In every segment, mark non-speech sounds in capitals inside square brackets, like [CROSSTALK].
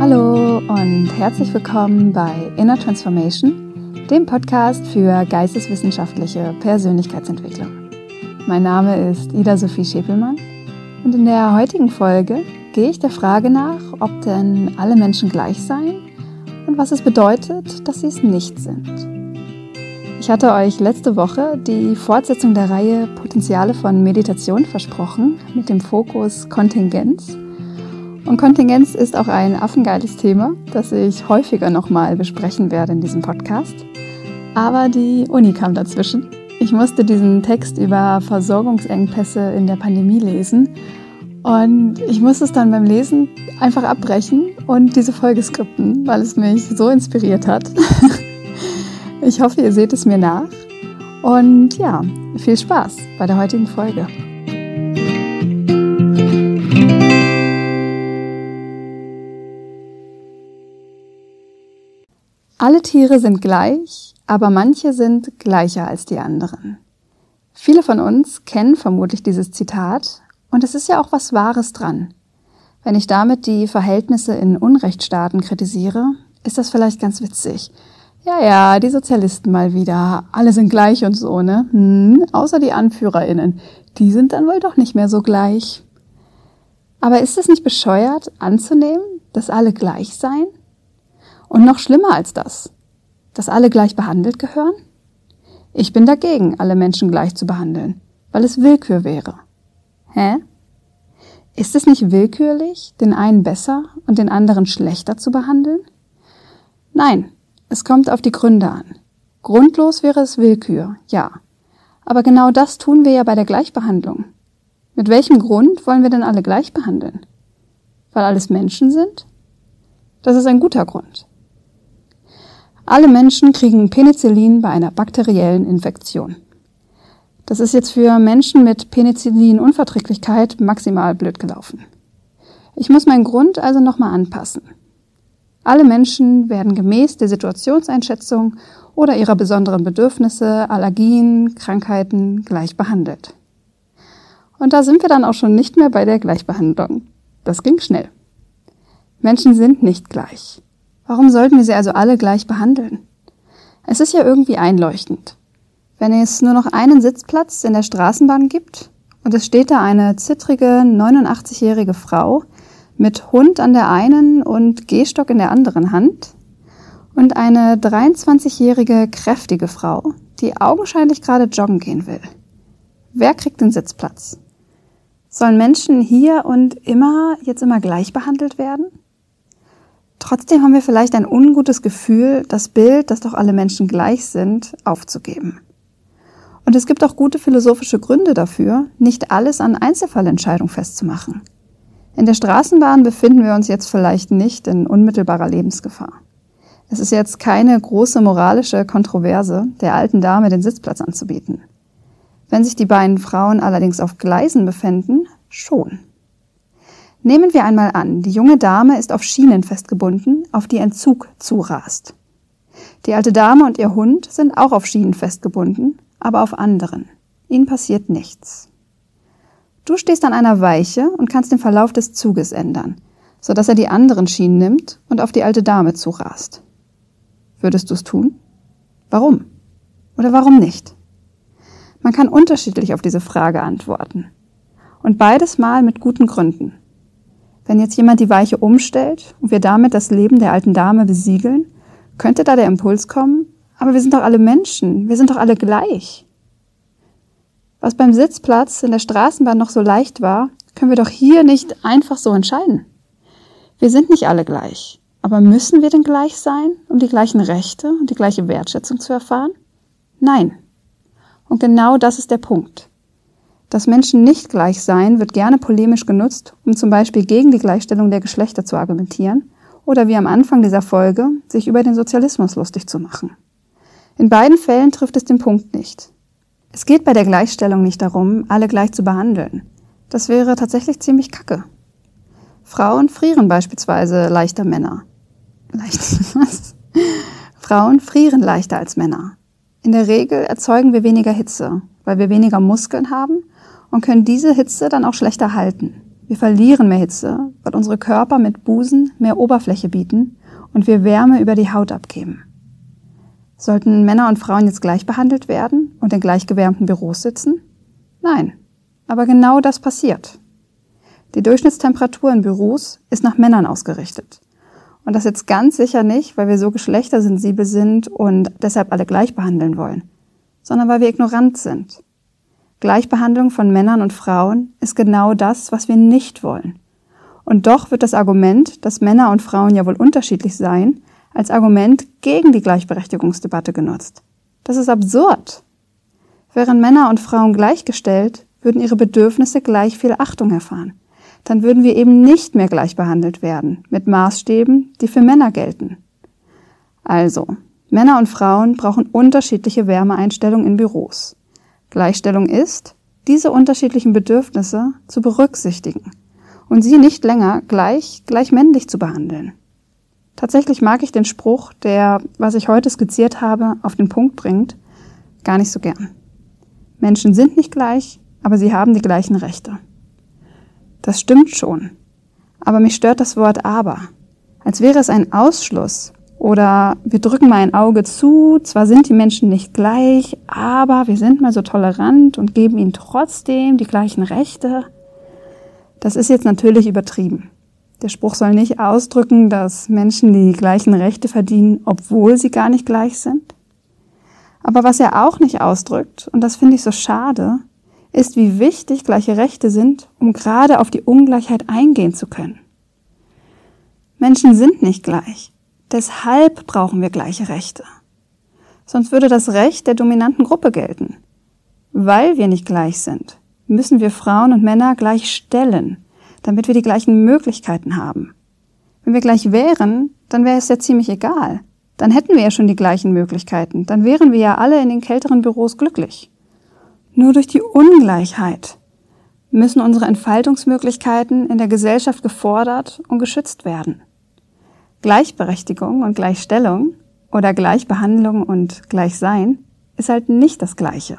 Hallo und herzlich willkommen bei Inner Transformation, dem Podcast für geisteswissenschaftliche Persönlichkeitsentwicklung. Mein Name ist Ida Sophie Schäpelmann und in der heutigen Folge gehe ich der Frage nach, ob denn alle Menschen gleich seien und was es bedeutet, dass sie es nicht sind. Ich hatte euch letzte Woche die Fortsetzung der Reihe Potenziale von Meditation versprochen mit dem Fokus Kontingenz. Und Kontingenz ist auch ein affengeiles Thema, das ich häufiger nochmal besprechen werde in diesem Podcast. Aber die Uni kam dazwischen. Ich musste diesen Text über Versorgungsengpässe in der Pandemie lesen und ich musste es dann beim Lesen einfach abbrechen und diese Folge skripten, weil es mich so inspiriert hat. [LAUGHS] Ich hoffe, ihr seht es mir nach. Und ja, viel Spaß bei der heutigen Folge. Alle Tiere sind gleich, aber manche sind gleicher als die anderen. Viele von uns kennen vermutlich dieses Zitat und es ist ja auch was Wahres dran. Wenn ich damit die Verhältnisse in Unrechtsstaaten kritisiere, ist das vielleicht ganz witzig. Ja, ja, die Sozialisten mal wieder. Alle sind gleich und so, ne? Hm, außer die AnführerInnen. Die sind dann wohl doch nicht mehr so gleich. Aber ist es nicht bescheuert, anzunehmen, dass alle gleich seien? Und noch schlimmer als das, dass alle gleich behandelt gehören? Ich bin dagegen, alle Menschen gleich zu behandeln, weil es Willkür wäre. Hä? Ist es nicht willkürlich, den einen besser und den anderen schlechter zu behandeln? Nein, es kommt auf die Gründe an. Grundlos wäre es Willkür, ja. Aber genau das tun wir ja bei der Gleichbehandlung. Mit welchem Grund wollen wir denn alle gleich behandeln? Weil alles Menschen sind? Das ist ein guter Grund. Alle Menschen kriegen Penicillin bei einer bakteriellen Infektion. Das ist jetzt für Menschen mit Penicillin-Unverträglichkeit maximal blöd gelaufen. Ich muss meinen Grund also nochmal anpassen. Alle Menschen werden gemäß der Situationseinschätzung oder ihrer besonderen Bedürfnisse, Allergien, Krankheiten gleich behandelt. Und da sind wir dann auch schon nicht mehr bei der Gleichbehandlung. Das ging schnell. Menschen sind nicht gleich. Warum sollten wir sie also alle gleich behandeln? Es ist ja irgendwie einleuchtend. Wenn es nur noch einen Sitzplatz in der Straßenbahn gibt und es steht da eine zittrige 89-jährige Frau, mit Hund an der einen und Gehstock in der anderen Hand und eine 23-jährige kräftige Frau, die augenscheinlich gerade joggen gehen will. Wer kriegt den Sitzplatz? Sollen Menschen hier und immer jetzt immer gleich behandelt werden? Trotzdem haben wir vielleicht ein ungutes Gefühl, das Bild, dass doch alle Menschen gleich sind, aufzugeben. Und es gibt auch gute philosophische Gründe dafür, nicht alles an Einzelfallentscheidung festzumachen. In der Straßenbahn befinden wir uns jetzt vielleicht nicht in unmittelbarer Lebensgefahr. Es ist jetzt keine große moralische Kontroverse, der alten Dame den Sitzplatz anzubieten. Wenn sich die beiden Frauen allerdings auf Gleisen befänden, schon. Nehmen wir einmal an, die junge Dame ist auf Schienen festgebunden, auf die ein Zug zurast. Die alte Dame und ihr Hund sind auch auf Schienen festgebunden, aber auf anderen. Ihnen passiert nichts. Du stehst an einer Weiche und kannst den Verlauf des Zuges ändern, sodass er die anderen Schienen nimmt und auf die alte Dame zurast. Würdest du es tun? Warum? Oder warum nicht? Man kann unterschiedlich auf diese Frage antworten. Und beides mal mit guten Gründen. Wenn jetzt jemand die Weiche umstellt und wir damit das Leben der alten Dame besiegeln, könnte da der Impuls kommen, aber wir sind doch alle Menschen, wir sind doch alle gleich. Was beim Sitzplatz in der Straßenbahn noch so leicht war, können wir doch hier nicht einfach so entscheiden. Wir sind nicht alle gleich. Aber müssen wir denn gleich sein, um die gleichen Rechte und die gleiche Wertschätzung zu erfahren? Nein. Und genau das ist der Punkt. Das Menschen nicht gleich sein wird gerne polemisch genutzt, um zum Beispiel gegen die Gleichstellung der Geschlechter zu argumentieren oder wie am Anfang dieser Folge, sich über den Sozialismus lustig zu machen. In beiden Fällen trifft es den Punkt nicht. Es geht bei der Gleichstellung nicht darum, alle gleich zu behandeln. Das wäre tatsächlich ziemlich kacke. Frauen frieren beispielsweise leichter Männer. Leicht, [LAUGHS] was? Frauen frieren leichter als Männer. In der Regel erzeugen wir weniger Hitze, weil wir weniger Muskeln haben und können diese Hitze dann auch schlechter halten. Wir verlieren mehr Hitze, weil unsere Körper mit Busen mehr Oberfläche bieten und wir Wärme über die Haut abgeben. Sollten Männer und Frauen jetzt gleich behandelt werden und in gleich gewärmten Büros sitzen? Nein. Aber genau das passiert. Die Durchschnittstemperatur in Büros ist nach Männern ausgerichtet. Und das jetzt ganz sicher nicht, weil wir so geschlechtersensibel sind und deshalb alle gleich behandeln wollen, sondern weil wir ignorant sind. Gleichbehandlung von Männern und Frauen ist genau das, was wir nicht wollen. Und doch wird das Argument, dass Männer und Frauen ja wohl unterschiedlich seien, als Argument gegen die Gleichberechtigungsdebatte genutzt. Das ist absurd. Wären Männer und Frauen gleichgestellt, würden ihre Bedürfnisse gleich viel Achtung erfahren dann würden wir eben nicht mehr gleich behandelt werden mit Maßstäben, die für Männer gelten. Also, Männer und Frauen brauchen unterschiedliche Wärmeeinstellungen in Büros. Gleichstellung ist, diese unterschiedlichen Bedürfnisse zu berücksichtigen und sie nicht länger gleich, gleich männlich zu behandeln. Tatsächlich mag ich den Spruch, der, was ich heute skizziert habe, auf den Punkt bringt, gar nicht so gern. Menschen sind nicht gleich, aber sie haben die gleichen Rechte. Das stimmt schon. Aber mich stört das Wort aber. Als wäre es ein Ausschluss. Oder wir drücken mal ein Auge zu, zwar sind die Menschen nicht gleich, aber wir sind mal so tolerant und geben ihnen trotzdem die gleichen Rechte. Das ist jetzt natürlich übertrieben. Der Spruch soll nicht ausdrücken, dass Menschen die gleichen Rechte verdienen, obwohl sie gar nicht gleich sind. Aber was er auch nicht ausdrückt, und das finde ich so schade, ist, wie wichtig gleiche Rechte sind, um gerade auf die Ungleichheit eingehen zu können. Menschen sind nicht gleich. Deshalb brauchen wir gleiche Rechte. Sonst würde das Recht der dominanten Gruppe gelten. Weil wir nicht gleich sind, müssen wir Frauen und Männer gleich stellen, damit wir die gleichen Möglichkeiten haben. Wenn wir gleich wären, dann wäre es ja ziemlich egal. Dann hätten wir ja schon die gleichen Möglichkeiten. Dann wären wir ja alle in den kälteren Büros glücklich. Nur durch die Ungleichheit müssen unsere Entfaltungsmöglichkeiten in der Gesellschaft gefordert und geschützt werden. Gleichberechtigung und Gleichstellung oder Gleichbehandlung und Gleichsein ist halt nicht das Gleiche.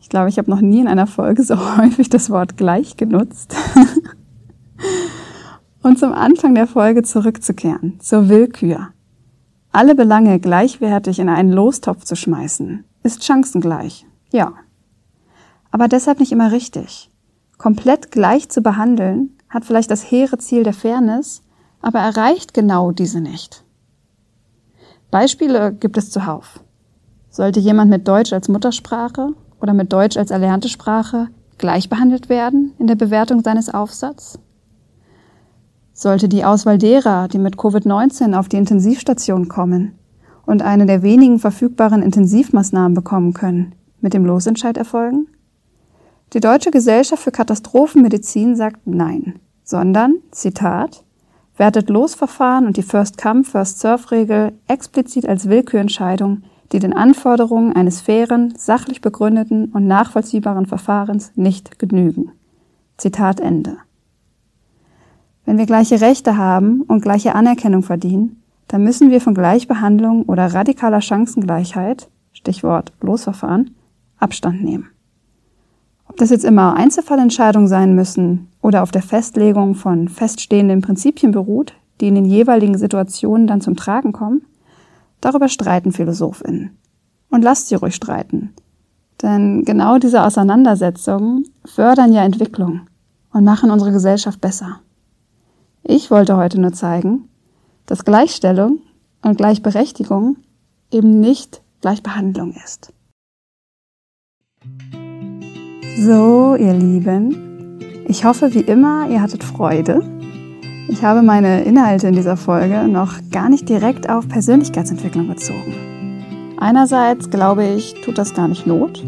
Ich glaube, ich habe noch nie in einer Folge so [LAUGHS] häufig das Wort gleich genutzt. [LAUGHS] und zum Anfang der Folge zurückzukehren, zur Willkür. Alle Belange gleichwertig in einen Lostopf zu schmeißen, ist chancengleich. Ja, aber deshalb nicht immer richtig. Komplett gleich zu behandeln hat vielleicht das hehre Ziel der Fairness, aber erreicht genau diese nicht. Beispiele gibt es zuhauf. Sollte jemand mit Deutsch als Muttersprache oder mit Deutsch als erlernte Sprache gleich behandelt werden in der Bewertung seines Aufsatzes? Sollte die Auswahl derer, die mit Covid-19 auf die Intensivstation kommen und eine der wenigen verfügbaren Intensivmaßnahmen bekommen können, mit dem Losentscheid erfolgen? Die Deutsche Gesellschaft für Katastrophenmedizin sagt Nein, sondern, Zitat, wertet Losverfahren und die First-Come, First-Serve-Regel explizit als Willkürentscheidung, die den Anforderungen eines fairen, sachlich begründeten und nachvollziehbaren Verfahrens nicht genügen. Zitat Ende. Wenn wir gleiche Rechte haben und gleiche Anerkennung verdienen, dann müssen wir von Gleichbehandlung oder radikaler Chancengleichheit, Stichwort Losverfahren, Abstand nehmen. Ob das jetzt immer Einzelfallentscheidungen sein müssen oder auf der Festlegung von feststehenden Prinzipien beruht, die in den jeweiligen Situationen dann zum Tragen kommen, darüber streiten PhilosophInnen. Und lasst sie ruhig streiten. Denn genau diese Auseinandersetzungen fördern ja Entwicklung und machen unsere Gesellschaft besser. Ich wollte heute nur zeigen, dass Gleichstellung und Gleichberechtigung eben nicht Gleichbehandlung ist. So, ihr Lieben, ich hoffe wie immer, ihr hattet Freude. Ich habe meine Inhalte in dieser Folge noch gar nicht direkt auf Persönlichkeitsentwicklung bezogen. Einerseits glaube ich, tut das gar nicht Not,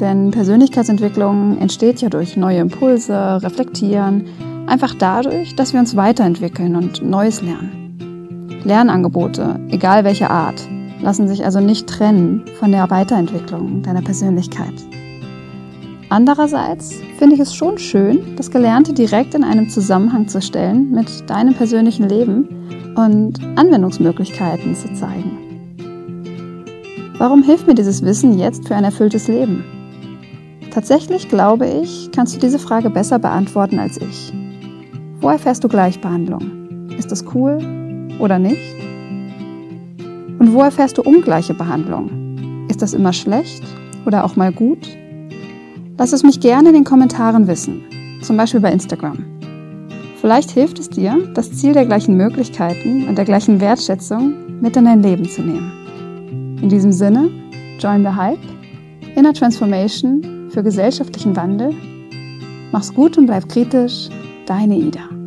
denn Persönlichkeitsentwicklung entsteht ja durch neue Impulse, Reflektieren, einfach dadurch, dass wir uns weiterentwickeln und Neues lernen. Lernangebote, egal welche Art, lassen sich also nicht trennen von der Weiterentwicklung deiner Persönlichkeit. Andererseits finde ich es schon schön, das Gelernte direkt in einem Zusammenhang zu stellen mit deinem persönlichen Leben und Anwendungsmöglichkeiten zu zeigen. Warum hilft mir dieses Wissen jetzt für ein erfülltes Leben? Tatsächlich glaube ich, kannst du diese Frage besser beantworten als ich. Wo erfährst du Gleichbehandlung? Ist das cool oder nicht? Und wo erfährst du ungleiche Behandlung? Ist das immer schlecht oder auch mal gut? Lass es mich gerne in den Kommentaren wissen, zum Beispiel bei Instagram. Vielleicht hilft es dir, das Ziel der gleichen Möglichkeiten und der gleichen Wertschätzung mit in dein Leben zu nehmen. In diesem Sinne, join the hype, Inner Transformation für gesellschaftlichen Wandel. Mach's gut und bleib kritisch, deine Ida.